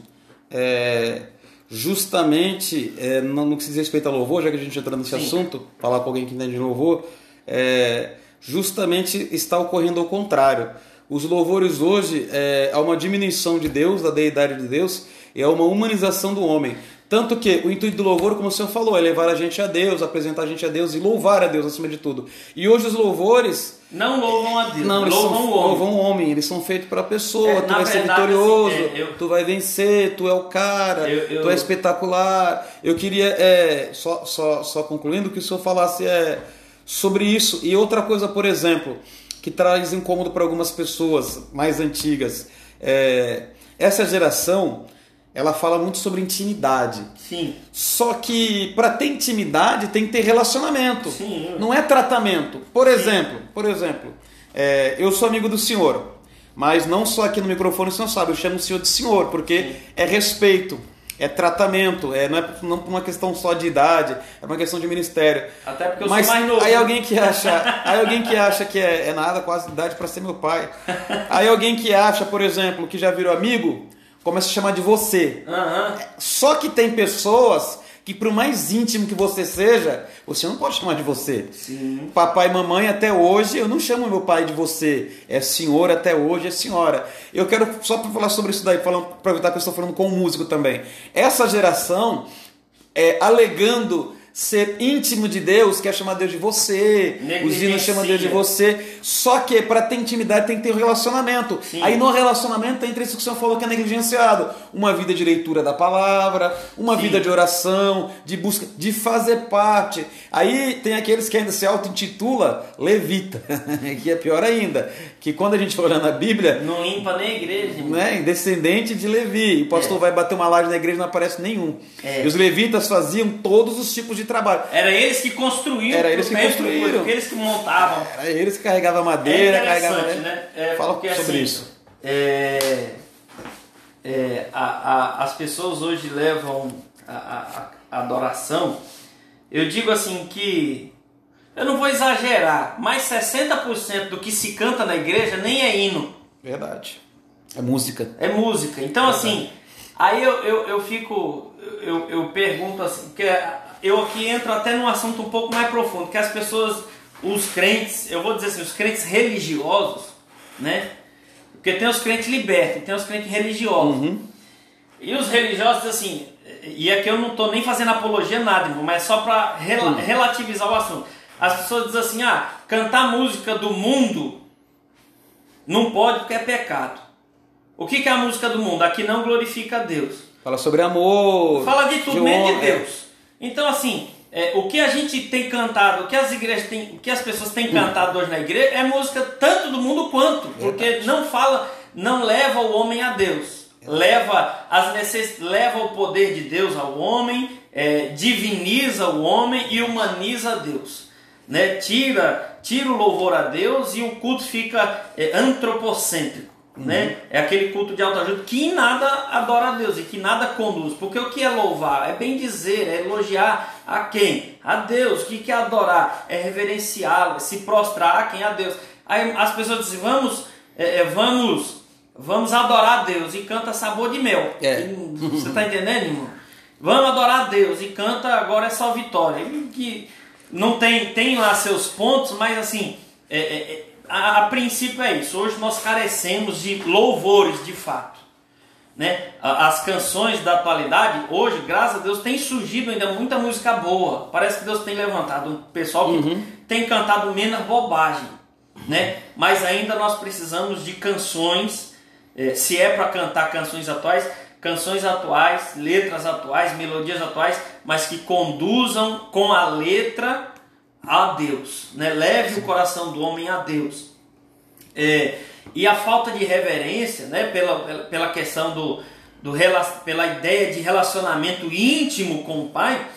Speaker 2: é, justamente, é, no, que se diz respeito ao louvor, já que a gente entra nesse Sim. assunto, falar com alguém que entende de louvor, é, justamente está ocorrendo ao contrário. Os louvores hoje, é, há uma diminuição de Deus, da deidade de Deus, é uma humanização do homem. Tanto que o intuito do louvor, como o senhor falou, é levar a gente a Deus, apresentar a gente a Deus e louvar a Deus acima de tudo. E hoje os louvores.
Speaker 3: Não louvam a Deus,
Speaker 2: não, louvam
Speaker 3: são,
Speaker 2: o homem. Louvam o homem, eles são feitos para a pessoa. É, tu vai verdade, ser vitorioso, assim, é, eu... tu vai vencer, tu é o cara, eu, eu... tu é espetacular. Eu queria, é, só, só, só concluindo, que o senhor falasse é, sobre isso. E outra coisa, por exemplo, que traz incômodo para algumas pessoas mais antigas. É, essa geração ela fala muito sobre intimidade.
Speaker 3: Sim.
Speaker 2: Só que para ter intimidade tem que ter relacionamento.
Speaker 3: Sim.
Speaker 2: Não é tratamento. Por Sim. exemplo, por exemplo, é, eu sou amigo do senhor, mas não só aqui no microfone o senhor sabe, eu chamo o senhor de senhor porque Sim. é respeito. É tratamento, é, não é não uma questão só de idade, é uma questão de ministério.
Speaker 3: Até porque eu
Speaker 2: Mas
Speaker 3: sou mais novo.
Speaker 2: Aí alguém que acha, aí alguém que acha que é, é nada, quase idade para ser meu pai. [LAUGHS] Aí alguém que acha, por exemplo, que já virou amigo, começa a chamar de você.
Speaker 3: Uhum.
Speaker 2: Só que tem pessoas que, por mais íntimo que você seja, você não pode chamar de você.
Speaker 3: Sim.
Speaker 2: Papai e mamãe, até hoje, eu não chamo meu pai de você. É senhor até hoje, é senhora. Eu quero, só para falar sobre isso daí, falando, aproveitar que eu estou falando com o músico também. Essa geração, é, alegando ser íntimo de Deus, quer chamar Deus de você, os hinos chamam Deus de você. Só que para ter intimidade tem que ter um relacionamento. Sim. Aí no relacionamento entra isso que o senhor falou que é negligenciado. Uma vida de leitura da palavra, uma Sim. vida de oração, de busca, de fazer parte. Aí tem aqueles que ainda se auto-intitula levita, [LAUGHS] que é pior ainda. Que quando a gente for olhar na Bíblia.
Speaker 3: Não limpa nem a igreja.
Speaker 2: Né, descendente de Levi. O pastor é. vai bater uma laje na igreja e não aparece nenhum. É. E os levitas faziam todos os tipos de trabalho.
Speaker 3: Era eles que construíam.
Speaker 2: Era eles que construíram.
Speaker 3: Eles que montavam.
Speaker 2: Era eles que carregavam madeira, é carregavam.
Speaker 3: Né? É,
Speaker 2: Fala sobre
Speaker 3: assim,
Speaker 2: isso.
Speaker 3: É... é, a, a, as pessoas hoje levam a, a, adoração, eu digo assim que eu não vou exagerar, mas 60% do que se canta na igreja nem é hino.
Speaker 2: Verdade. É música.
Speaker 3: É música. Então, Verdade. assim, aí eu, eu, eu fico, eu, eu pergunto assim, porque eu aqui entro até num assunto um pouco mais profundo, que as pessoas, os crentes, eu vou dizer assim, os crentes religiosos, né? Porque tem os crentes libertos, tem os crentes religiosos. Uhum. E os religiosos, assim, e aqui eu não estou nem fazendo apologia nada, mas só para rel relativizar o assunto. As pessoas dizem assim, ah, cantar música do mundo não pode porque é pecado. O que, que é a música do mundo? Aqui não glorifica a Deus.
Speaker 2: Fala sobre amor.
Speaker 3: Fala de tudo, de menos de Deus. Então, assim, é, o que a gente tem cantado, o que as igrejas têm, o que as pessoas têm cantado hoje na igreja é música tanto do mundo quanto, porque não fala, não leva o homem a Deus, leva as necess... leva o poder de Deus ao homem, é, diviniza o homem e humaniza Deus, né? Tira, tira o louvor a Deus e o culto fica é, antropocêntrico. Uhum. Né? É aquele culto de autoajuda que nada adora a Deus e que nada conduz. Porque o que é louvar? É bem dizer, é elogiar a quem? A Deus. O que é adorar? É reverenciá-lo, é se prostrar a quem? A Deus. Aí as pessoas dizem, vamos, é, é, vamos, vamos adorar a Deus e canta sabor de mel. É. Você está entendendo, irmão? Vamos adorar a Deus e canta agora é só vitória. Que não tem, tem lá seus pontos, mas assim, é, é, é a, a, princípio é isso. Hoje nós carecemos de louvores de fato. Né? As canções da atualidade, hoje, graças a Deus, tem surgido ainda muita música boa. Parece que Deus tem levantado um pessoal que uhum. tem cantado menos bobagem. Né? Mas ainda nós precisamos de canções, eh, se é para cantar canções atuais, canções atuais, letras atuais, melodias atuais, mas que conduzam com a letra a Deus, né? leve o coração do homem a Deus. É, e a falta de reverência, né? pela, pela questão do, do pela ideia de relacionamento íntimo com o Pai,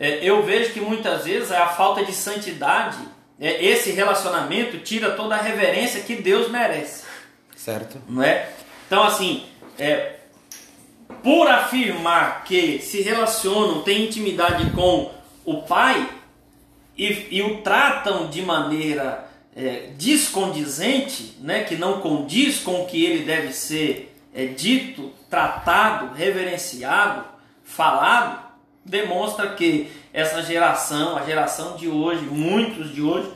Speaker 3: é, eu vejo que muitas vezes a falta de santidade, é, esse relacionamento tira toda a reverência que Deus merece.
Speaker 2: Certo.
Speaker 3: Não é? Então, assim, é, por afirmar que se relacionam, têm intimidade com o Pai, e, e o tratam de maneira é, descondizente, né, que não condiz com o que ele deve ser é, dito, tratado, reverenciado, falado, demonstra que essa geração, a geração de hoje, muitos de hoje,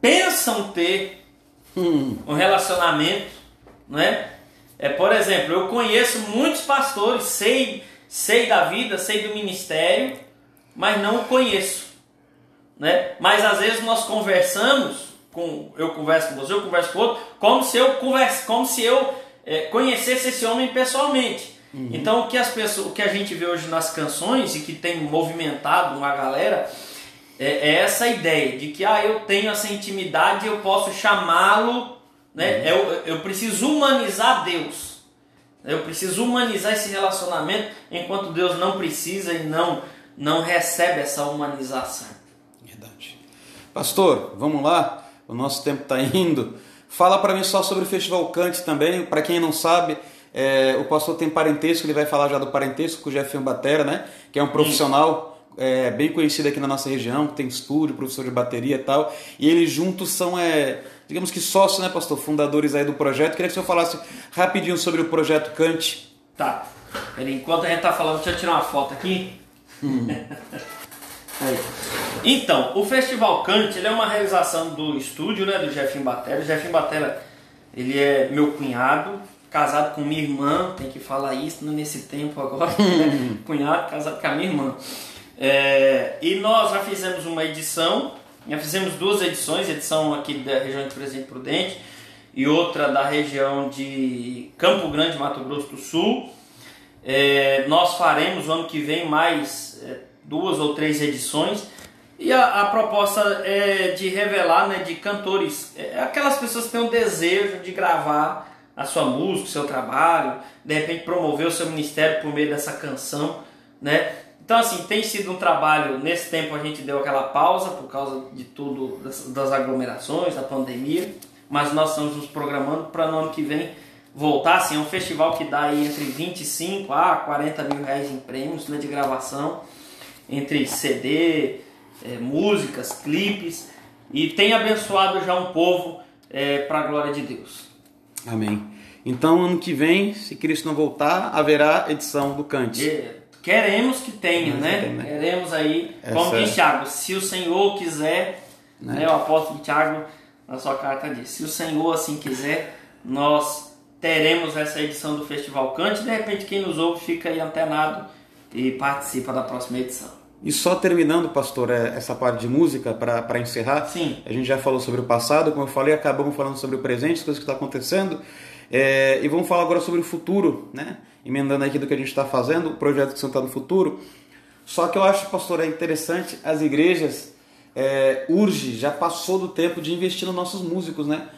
Speaker 3: pensam ter hum. um relacionamento, né? É, por exemplo, eu conheço muitos pastores, sei, sei da vida, sei do ministério, mas não conheço né? Mas às vezes nós conversamos com eu converso com você, eu converso com outro, como se eu converse, como se eu é, conhecesse esse homem pessoalmente. Uhum. Então o que as pessoas, o que a gente vê hoje nas canções e que tem movimentado uma galera é, é essa ideia de que ah, eu tenho essa intimidade, eu posso chamá-lo, né? Uhum. Eu, eu preciso humanizar Deus. Eu preciso humanizar esse relacionamento enquanto Deus não precisa e não não recebe essa humanização.
Speaker 2: Pastor, vamos lá, o nosso tempo está indo. Fala para mim só sobre o Festival Cante também. Para quem não sabe, é, o pastor tem parentesco, ele vai falar já do parentesco com o Jefinho Batera, né? Que é um profissional é, bem conhecido aqui na nossa região, tem estúdio, professor de bateria e tal. E eles juntos são, é, digamos que sócios, né, pastor? Fundadores aí do projeto. Queria que o senhor falasse rapidinho sobre o projeto Cante.
Speaker 3: Tá. Enquanto a gente tá falando, deixa eu tirar uma foto aqui. Hum. [LAUGHS] Então, o Festival Cante ele é uma realização do estúdio né, do Jefinho Batera. O Jefinho Batera ele é meu cunhado, casado com minha irmã, tem que falar isso nesse tempo agora. Né? [LAUGHS] cunhado, casado com a minha irmã. É, e nós já fizemos uma edição, já fizemos duas edições, edição aqui da região de Presidente Prudente e outra da região de Campo Grande, Mato Grosso do Sul. É, nós faremos o ano que vem mais é, duas ou três edições. E a, a, proposta é de revelar, né, de cantores, é, aquelas pessoas que têm o desejo de gravar a sua música, o seu trabalho, de repente promover o seu ministério por meio dessa canção, né? Então assim, tem sido um trabalho, nesse tempo a gente deu aquela pausa por causa de tudo, das, das aglomerações, da pandemia, mas nós estamos nos programando para no ano que vem voltar, assim, é um festival que dá aí entre 25 a 40 mil reais em prêmios né, de gravação, entre CD, é, músicas, clipes, e tem abençoado já um povo é, para a glória de Deus.
Speaker 2: Amém. Então, ano que vem, se Cristo não voltar, haverá edição do Cante.
Speaker 3: É, queremos que tenha, né?
Speaker 2: Tem, né?
Speaker 3: Queremos aí,
Speaker 2: Essa-
Speaker 3: como diz Tiago, se o Senhor quiser,
Speaker 2: Né?
Speaker 3: né? o apóstolo Tiago na sua carta diz, se o Senhor assim quiser, nós teremos essa edição do Festival Cante. De repente, quem nos ouve fica aí antenado e participa da próxima edição.
Speaker 2: E só terminando, pastor, é, essa parte de música para encerrar.
Speaker 3: Sim.
Speaker 2: A gente já falou sobre o passado, como eu falei, acabamos falando sobre o presente, as coisas que estão acontecendo. É, e vamos falar agora sobre o futuro, né? Emendando aqui do que a gente está fazendo, o projeto que você está no futuro. Só que eu acho, pastor, é interessante, as igrejas é, urge, já passou do tempo de investir nos nossos músicos, né?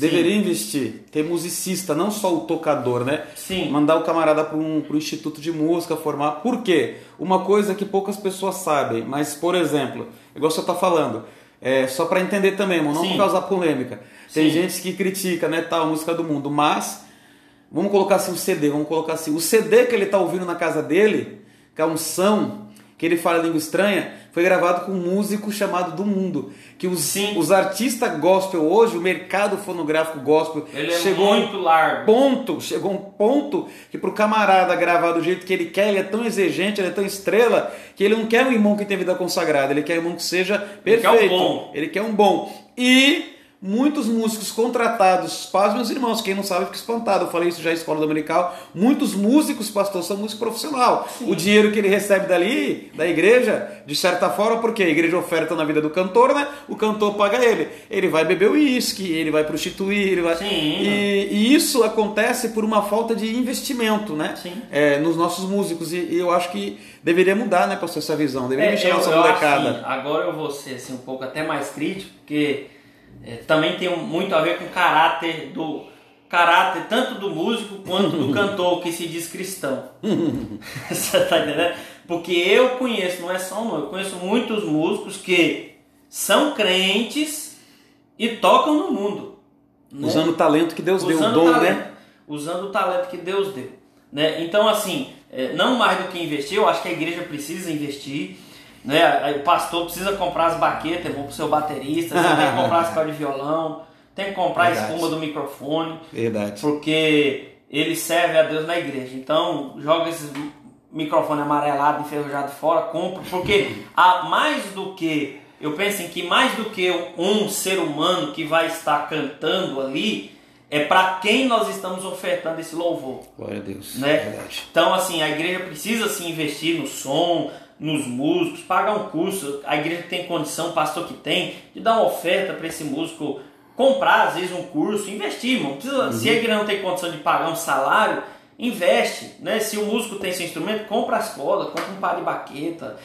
Speaker 2: Deveria investir, ter musicista, não só o tocador, né?
Speaker 3: Sim.
Speaker 2: Mandar o camarada para um pro instituto de música formar. Por quê? Uma coisa que poucas pessoas sabem, mas, por exemplo, igual você está falando, é, só para entender também, irmão, não
Speaker 3: Sim.
Speaker 2: causar polêmica. Tem
Speaker 3: Sim.
Speaker 2: gente que critica, né, tal, música do mundo, mas vamos colocar assim o CD, vamos colocar assim, o CD que ele está ouvindo na casa dele, que é um som, que ele fala língua estranha, foi gravado com um músico chamado do mundo. Que os,
Speaker 3: Sim.
Speaker 2: os artistas gospel hoje, o mercado fonográfico gospel,
Speaker 3: Ele é
Speaker 2: chegou um
Speaker 3: muito largo.
Speaker 2: ponto, chegou um ponto que pro camarada gravar do jeito que ele quer, ele é tão exigente, ele é tão estrela, que ele não quer um irmão que tem vida consagrada, ele quer um irmão que seja
Speaker 3: Ele quer um
Speaker 2: perfeito.
Speaker 3: bom.
Speaker 2: Ele quer um bom. E muitos músicos contratados, paz meus irmãos, quem não sabe fica espantado, eu falei isso já em escola dominical, muitos músicos, pastor, são músicos profissional. O dinheiro que ele recebe dali, da igreja, de certa forma, porque a igreja oferta na vida do cantor, né? O cantor paga ele. Ele vai beber uísque, ele vai prostituir, ele vai...
Speaker 3: Sim.
Speaker 2: E, e isso acontece por uma falta de investimento, né?
Speaker 3: Sim.
Speaker 2: É, nos nossos músicos. E, e eu acho que deveria mudar, né, pastor, essa visão. Deveria
Speaker 3: É,
Speaker 2: mexer
Speaker 3: eu, acho
Speaker 2: molecada.
Speaker 3: assim, agora eu vou ser assim, um pouco até mais crítico, porque é, também tem muito a ver com o caráter do caráter tanto do músico quanto do [LAUGHS] cantor que se diz cristão. [LAUGHS] Você tá entendendo? Porque eu conheço, não é só um, eu conheço muitos músicos que são crentes e tocam no mundo. né?
Speaker 2: Usando o talento que Deus deu, o
Speaker 3: usando
Speaker 2: dom,
Speaker 3: o talento,
Speaker 2: né?
Speaker 3: Usando o talento que Deus deu. Né? Então, assim, é, não mais do que investir, eu acho que a igreja precisa investir. Né? Aí O pastor precisa comprar as baquetas, bom pro seu baterista, você tem que [LAUGHS] comprar as cordas de violão, tem que comprar a
Speaker 2: Verdade.
Speaker 3: espuma do microfone,
Speaker 2: Verdade.
Speaker 3: porque ele serve a Deus na igreja. Então, joga esses microfone amarelado, enferrujado fora, compra, porque há mais do que, eu penso em que mais do que um ser humano que vai estar cantando ali, é para quem nós estamos ofertando esse louvor.
Speaker 2: Glória a Deus.
Speaker 3: Né?
Speaker 2: Verdade.
Speaker 3: Então, assim, a igreja precisa se investir no som, nos músicos, pagar um curso. A igreja tem condição, o pastor que tem, de dar uma oferta para esse músico comprar, às vezes, um curso, investir, irmão. Precisa, Se a igreja não tem condição de pagar um salário, investe. Né? Se o músico tem seu instrumento, compra as cordas, compra um par de baqueta,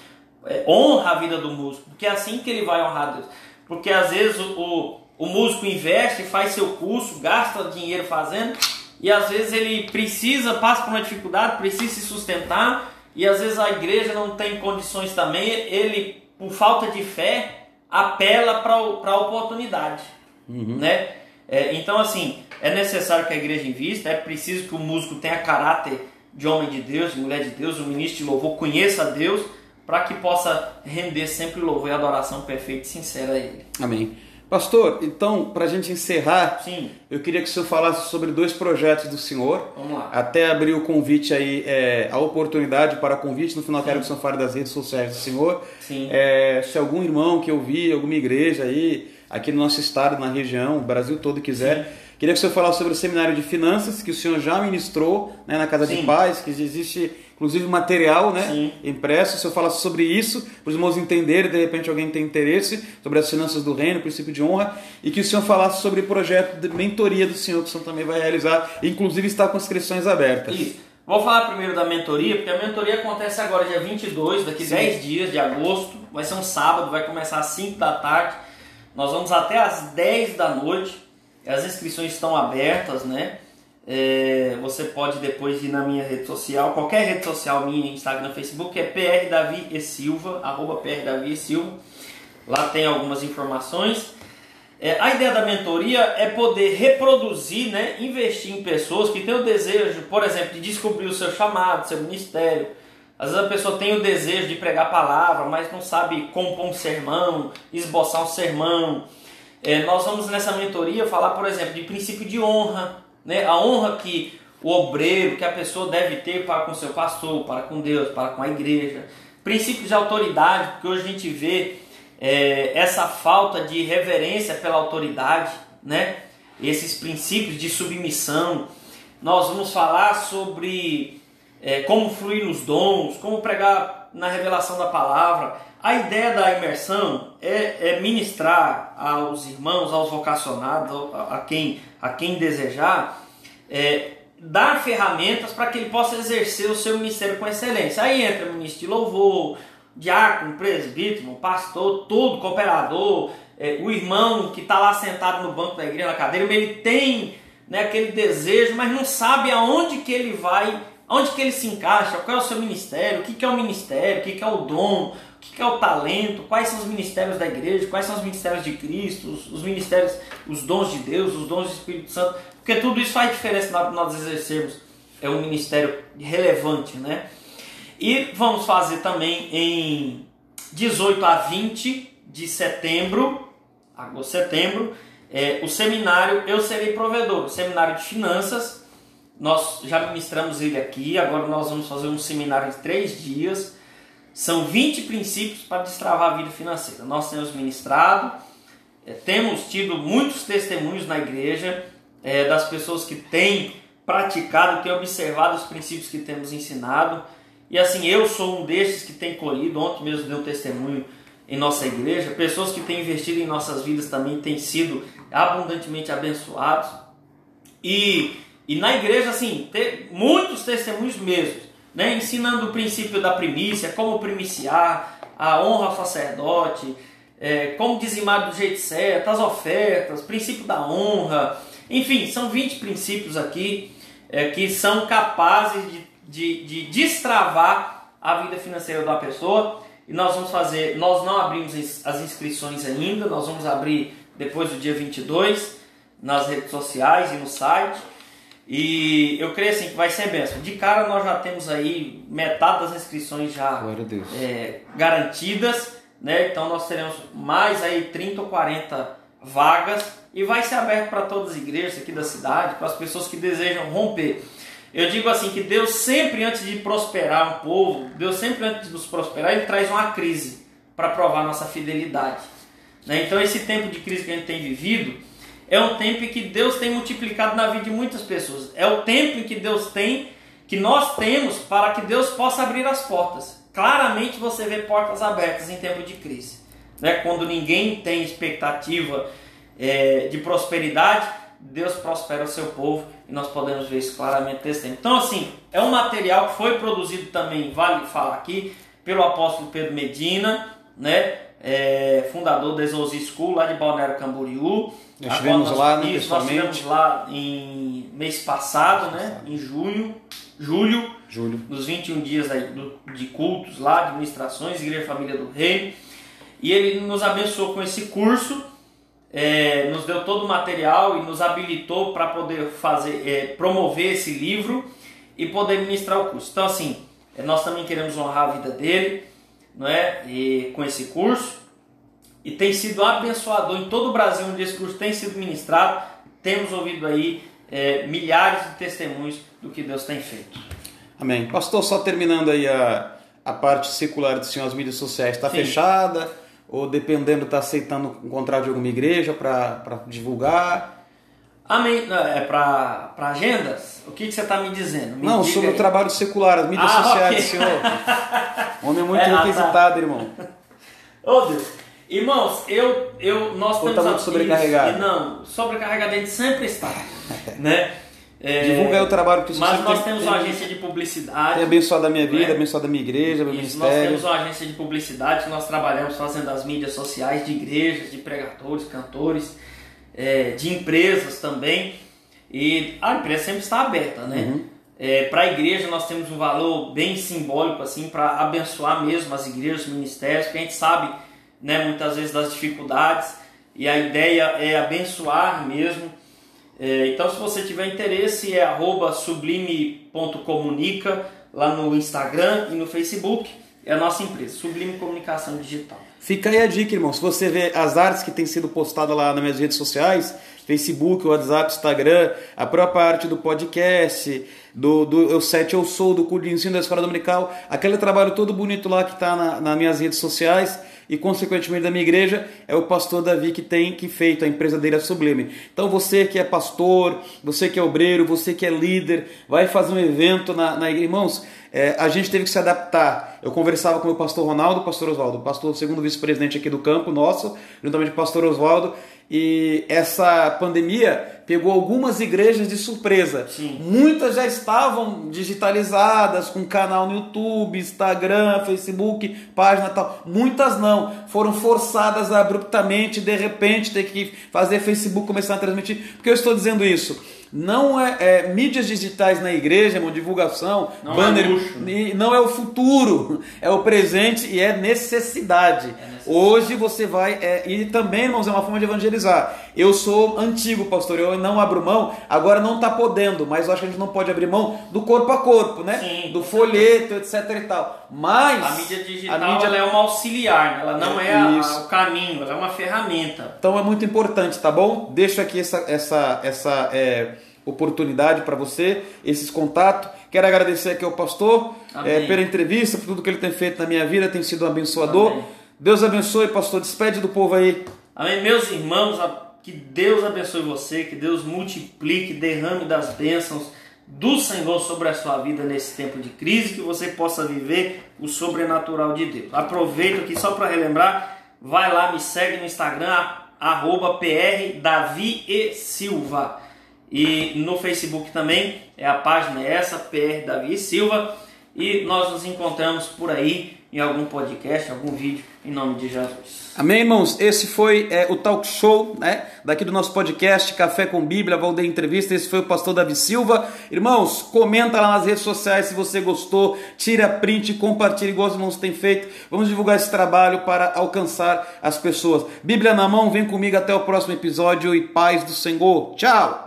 Speaker 3: é, honra a vida do músico, porque é assim que ele vai honrar Deus. Porque às vezes o, o, o músico investe, faz seu curso, gasta dinheiro fazendo, e às vezes ele precisa, passa por uma dificuldade, precisa se sustentar, e às vezes a igreja não tem condições também, ele, por falta de fé, apela para a oportunidade. Né? É, então, assim, é necessário que a igreja invista, é preciso que o músico tenha caráter de homem de Deus, de mulher de Deus, o ministro de louvor conheça a Deus, para que possa render sempre louvor e adoração perfeita e sincera a Ele.
Speaker 2: Amém. Pastor, então, para a gente encerrar,
Speaker 3: Sim,
Speaker 2: eu queria que o senhor falasse sobre dois projetos do senhor.
Speaker 3: vamos lá.
Speaker 2: Até abrir o convite aí, é, a oportunidade para convite. No final, quero que o senhor fale das redes sociais do senhor.
Speaker 3: Sim.
Speaker 2: É, se algum irmão que eu vi, alguma igreja aí, aqui no nosso estado, na região, o Brasil todo quiser, queria que o senhor falasse sobre o seminário de finanças que o senhor já ministrou né, na Casa de
Speaker 3: Sim.
Speaker 2: Paz, que existe inclusive material né,
Speaker 3: Sim.
Speaker 2: impresso. O senhor falasse sobre isso, para os irmãos entenderem, de repente alguém tem interesse, sobre as finanças do reino, o princípio de honra, e que o senhor falasse sobre o projeto de mentoria do senhor, que o senhor também vai realizar, inclusive está com inscrições abertas.
Speaker 3: Isso. Vou falar primeiro da mentoria, porque a mentoria acontece agora dia 22, daqui 10 dias de agosto. Vai ser um sábado, vai começar às 5 da tarde. Nós vamos até às 10 da noite. As inscrições estão abertas, né? É, você pode depois ir na minha rede social, qualquer rede social minha, Instagram, Facebook, é PR Davi e Silva, arroba PR Davi e Silva. Lá tem algumas informações. É, a ideia da mentoria é poder reproduzir, né, investir em pessoas que têm o desejo, por exemplo, de descobrir o seu chamado, seu ministério. Às vezes a pessoa tem o desejo de pregar a palavra, mas não sabe compor um sermão, esboçar um sermão. É, nós vamos nessa mentoria falar, por exemplo, de princípio de honra, né? a honra que o obreiro, que a pessoa deve ter para com seu pastor, para com Deus, para com a igreja. Princípios de autoridade, porque hoje a gente vê é, essa falta de reverência pela autoridade, né? esses princípios de submissão. Nós vamos falar sobre é, como fluir nos dons, como pregar na revelação da palavra. A ideia da imersão é, é ministrar aos irmãos, aos vocacionados, a, a quem, a quem desejar, é, dar ferramentas para que ele possa exercer o seu ministério com excelência. Aí entra ministro de louvor, diácono, presbítero, pastor, todo cooperador, é, o irmão que está lá sentado no banco da igreja, na cadeira, ele tem né, aquele desejo, mas não sabe aonde que ele vai, aonde que ele se encaixa, qual é o seu ministério, o que, que é o ministério, o que, que é o dom, que, que é o talento, quais são os ministérios da igreja, quais são os ministérios de Cristo, os, os ministérios, os dons de Deus, os dons do Espírito Santo, porque tudo isso faz diferença na hora de nós exercermos é um ministério relevante, né? E vamos fazer também em 18 a 20 de setembro, agosto, setembro, é, o seminário Eu Serei Provedor, seminário de finanças. Nós já ministramos ele aqui, agora nós vamos fazer um seminário de três dias. São 20 princípios para destravar a vida financeira. Nós temos ministrado, é, temos tido muitos testemunhos na igreja é, das pessoas que têm praticado, têm observado os princípios que temos ensinado. E assim, eu sou um desses que tem colhido, ontem mesmo deu testemunho em nossa igreja, pessoas que têm investido em nossas vidas também têm sido abundantemente abençoados. E, e na igreja, assim, tem muitos testemunhos mesmo, né? ensinando o princípio da primícia, como primiciar, a honra ao sacerdote, é, como dizimar do jeito certo, as ofertas, princípio da honra, enfim, são 20 princípios aqui é, que são capazes de de, de destravar a vida financeira da pessoa. E nós vamos fazer, nós não abrimos as inscrições ainda, nós vamos abrir depois do dia 22 nas redes sociais e no site. E eu creio assim que vai ser benção. De cara nós já temos aí metade das inscrições já é, garantidas, né? Então nós teremos mais aí 30 ou 40 vagas e vai ser aberto para todas as igrejas aqui da cidade, para as pessoas que desejam romper eu digo assim que Deus sempre antes de prosperar um povo, Deus sempre antes de nos prosperar, ele traz uma crise para provar nossa fidelidade. Né? Então esse tempo de crise que a gente tem vivido é um tempo em que Deus tem multiplicado na vida de muitas pessoas. É o tempo em que Deus tem, que nós temos para que Deus possa abrir as portas. Claramente você vê portas abertas em tempo de crise. Né? Quando ninguém tem expectativa é, de prosperidade, Deus prospera o seu povo e nós podemos ver isso claramente nesse tempo. Então, assim, é um material que foi produzido também, vale falar aqui, pelo apóstolo Pedro Medina, né? É, fundador da Exousi School lá de Balneário Camboriú.
Speaker 2: Nós estivemos lá, né,
Speaker 3: isso, Nós estivemos lá em mês passado, mês né? Passado. Em junho, julho,
Speaker 2: julho,
Speaker 3: nos 21 dias de cultos lá, administrações, Igreja Família do Rei. E ele nos abençoou com esse curso é, nos deu todo o material e nos habilitou para poder fazer, é, promover esse livro e poder ministrar o curso. Então, assim, é, nós também queremos honrar a vida dele, não é? E, com esse curso e tem sido abençoador em todo o Brasil onde esse curso tem sido ministrado. Temos ouvido aí é, milhares de testemunhos do que Deus tem feito.
Speaker 2: Amém. Pastor, só terminando aí a, a parte secular do senhor, as mídias sociais está fechada ou dependendo está aceitando um contrato de alguma igreja para divulgar?
Speaker 3: Amém. É para agendas? O que, que você está me dizendo? Me
Speaker 2: Não, sobre aí. o trabalho secular, as mídias ah, sociais okay. do senhor. [LAUGHS] Homem é muito é, requisitado, ah, tá. irmão.
Speaker 3: Oh Deus. Irmãos, eu, eu, nós
Speaker 2: Ou temos... Tá sobrecarregado?
Speaker 3: Não, sobrecarregado a gente sempre está, [LAUGHS] né?
Speaker 2: É, Divulga aí o trabalho que
Speaker 3: Mas nós temos uma agência de publicidade.
Speaker 2: Tem abençoado a minha vida, né? abençoado a minha igreja, meu Isso, ministério.
Speaker 3: Nós temos uma agência de publicidade, nós trabalhamos fazendo as mídias sociais de igrejas, de pregadores, cantores, é, de empresas também. E a empresa sempre está aberta, né? Uhum. É, para a igreja nós temos um valor bem simbólico assim para abençoar mesmo as igrejas, os ministérios, porque a gente sabe, né, muitas vezes das dificuldades e a ideia é abençoar mesmo. É, então, se você tiver interesse, é sublime.comunica lá no Instagram e no Facebook. É a nossa empresa, Sublime Comunicação Digital.
Speaker 2: Fica aí a dica, irmão. Se você vê as artes que têm sido postadas lá nas minhas redes sociais, Facebook, WhatsApp, Instagram, a própria arte do podcast, do, do Eu Sete Eu Sou, do curso de ensino da Escola Dominical, aquele trabalho todo bonito lá que está na, nas minhas redes sociais e consequentemente da minha igreja é o pastor Davi que tem que feito a empresa dele a Sublime. Então você que é pastor, você que é obreiro, você que é líder, vai fazer um evento na, na igreja, irmãos, é, a gente teve que se adaptar. Eu conversava com o pastor Ronaldo, o pastor Oswaldo, pastor segundo vice-presidente aqui do campo nosso, juntamente com o pastor Oswaldo, e essa pandemia pegou algumas igrejas de surpresa.
Speaker 3: Sim.
Speaker 2: Muitas já estavam digitalizadas, com canal no YouTube, Instagram, Facebook, página tal. Muitas não. Foram forçadas abruptamente, de repente, ter que fazer Facebook começar a transmitir. Por que eu estou dizendo isso? Não é, é, mídias digitais na igreja, uma divulgação,
Speaker 3: Não é
Speaker 2: banner,
Speaker 3: luxo.
Speaker 2: e não é o futuro, [LAUGHS] é o presente e é necessidade.
Speaker 3: necessidade.
Speaker 2: Hoje você vai, é, e também, irmãos, é uma forma de evangelizar. Eu sou antigo, pastor, eu não abro mão, agora não está podendo, mas eu acho que a gente não pode abrir mão do corpo a corpo, né?
Speaker 3: Sim,
Speaker 2: do folheto, etc e tal. Mas
Speaker 3: A mídia digital
Speaker 2: a mídia-
Speaker 3: ela é um auxiliar, ela não é, a-
Speaker 2: Isso.
Speaker 3: o caminho, ela é uma ferramenta.
Speaker 2: Então é muito importante, tá bom? Deixo aqui essa, essa, essa é, oportunidade para você, esses contatos. Quero agradecer aqui ao pastor é, pela entrevista, por tudo que ele tem feito na minha vida, tem sido um abençoador.
Speaker 3: Amém.
Speaker 2: Deus abençoe, pastor. Despede do povo aí.
Speaker 3: Amém, meus irmãos, que Deus abençoe você, que Deus multiplique, derrame das bênçãos do Senhor sobre a sua vida nesse tempo de crise, que você possa viver o sobrenatural de Deus. Aproveito aqui só para relembrar, vai lá, me segue no Instagram, arroba e Silva. E no Facebook também, é a página é essa, PR Davi e Silva. E nós nos encontramos por aí em algum podcast, algum vídeo, em nome de Jesus.
Speaker 2: Amém, irmãos? Esse foi é, o talk show, né? Daqui do nosso podcast Café com Bíblia, Valdeir Entrevista. Esse foi o pastor Davi Silva. Irmãos, comenta lá nas redes sociais se você gostou, tira print, compartilha igual os irmãos têm feito. Vamos divulgar esse trabalho para alcançar as pessoas. Bíblia na mão, vem comigo até o próximo episódio e paz do Senhor. Tchau!